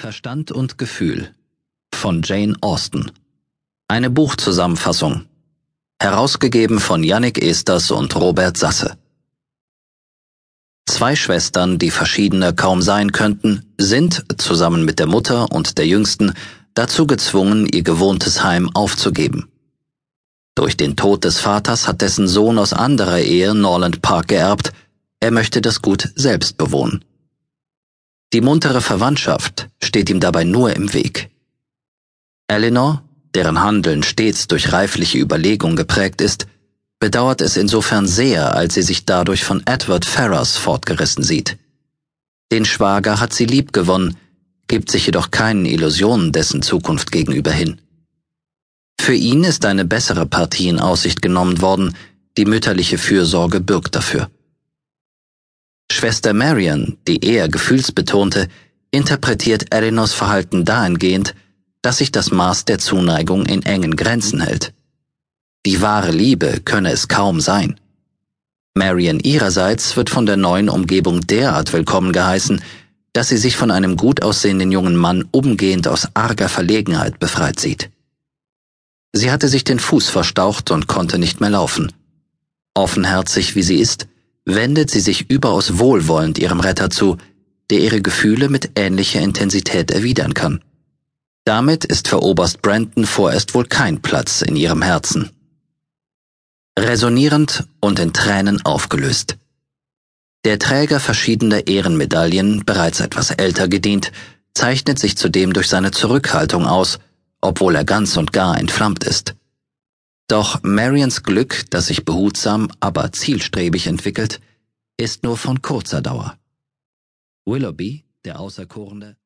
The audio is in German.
Verstand und Gefühl von Jane Austen. Eine Buchzusammenfassung. Herausgegeben von Yannick Esters und Robert Sasse. Zwei Schwestern, die verschiedener kaum sein könnten, sind, zusammen mit der Mutter und der Jüngsten, dazu gezwungen, ihr gewohntes Heim aufzugeben. Durch den Tod des Vaters hat dessen Sohn aus anderer Ehe Norland Park geerbt, er möchte das Gut selbst bewohnen. Die muntere Verwandtschaft steht ihm dabei nur im Weg. Eleanor, deren Handeln stets durch reifliche Überlegung geprägt ist, bedauert es insofern sehr, als sie sich dadurch von Edward Ferrars fortgerissen sieht. Den Schwager hat sie lieb gewonnen, gibt sich jedoch keinen Illusionen dessen Zukunft gegenüber hin. Für ihn ist eine bessere Partie in Aussicht genommen worden, die mütterliche Fürsorge bürgt dafür. Schwester Marion, die eher gefühlsbetonte, interpretiert Eleanors Verhalten dahingehend, dass sich das Maß der Zuneigung in engen Grenzen hält. Die wahre Liebe könne es kaum sein. Marion ihrerseits wird von der neuen Umgebung derart willkommen geheißen, dass sie sich von einem gut aussehenden jungen Mann umgehend aus arger Verlegenheit befreit sieht. Sie hatte sich den Fuß verstaucht und konnte nicht mehr laufen. Offenherzig wie sie ist, wendet sie sich überaus wohlwollend ihrem Retter zu, der ihre Gefühle mit ähnlicher Intensität erwidern kann. Damit ist für Oberst Brandon vorerst wohl kein Platz in ihrem Herzen. Resonierend und in Tränen aufgelöst. Der Träger verschiedener Ehrenmedaillen, bereits etwas älter gedient, zeichnet sich zudem durch seine Zurückhaltung aus, obwohl er ganz und gar entflammt ist. Doch Marians Glück, das sich behutsam, aber zielstrebig entwickelt, ist nur von kurzer Dauer. Willoughby, der Auserkorene,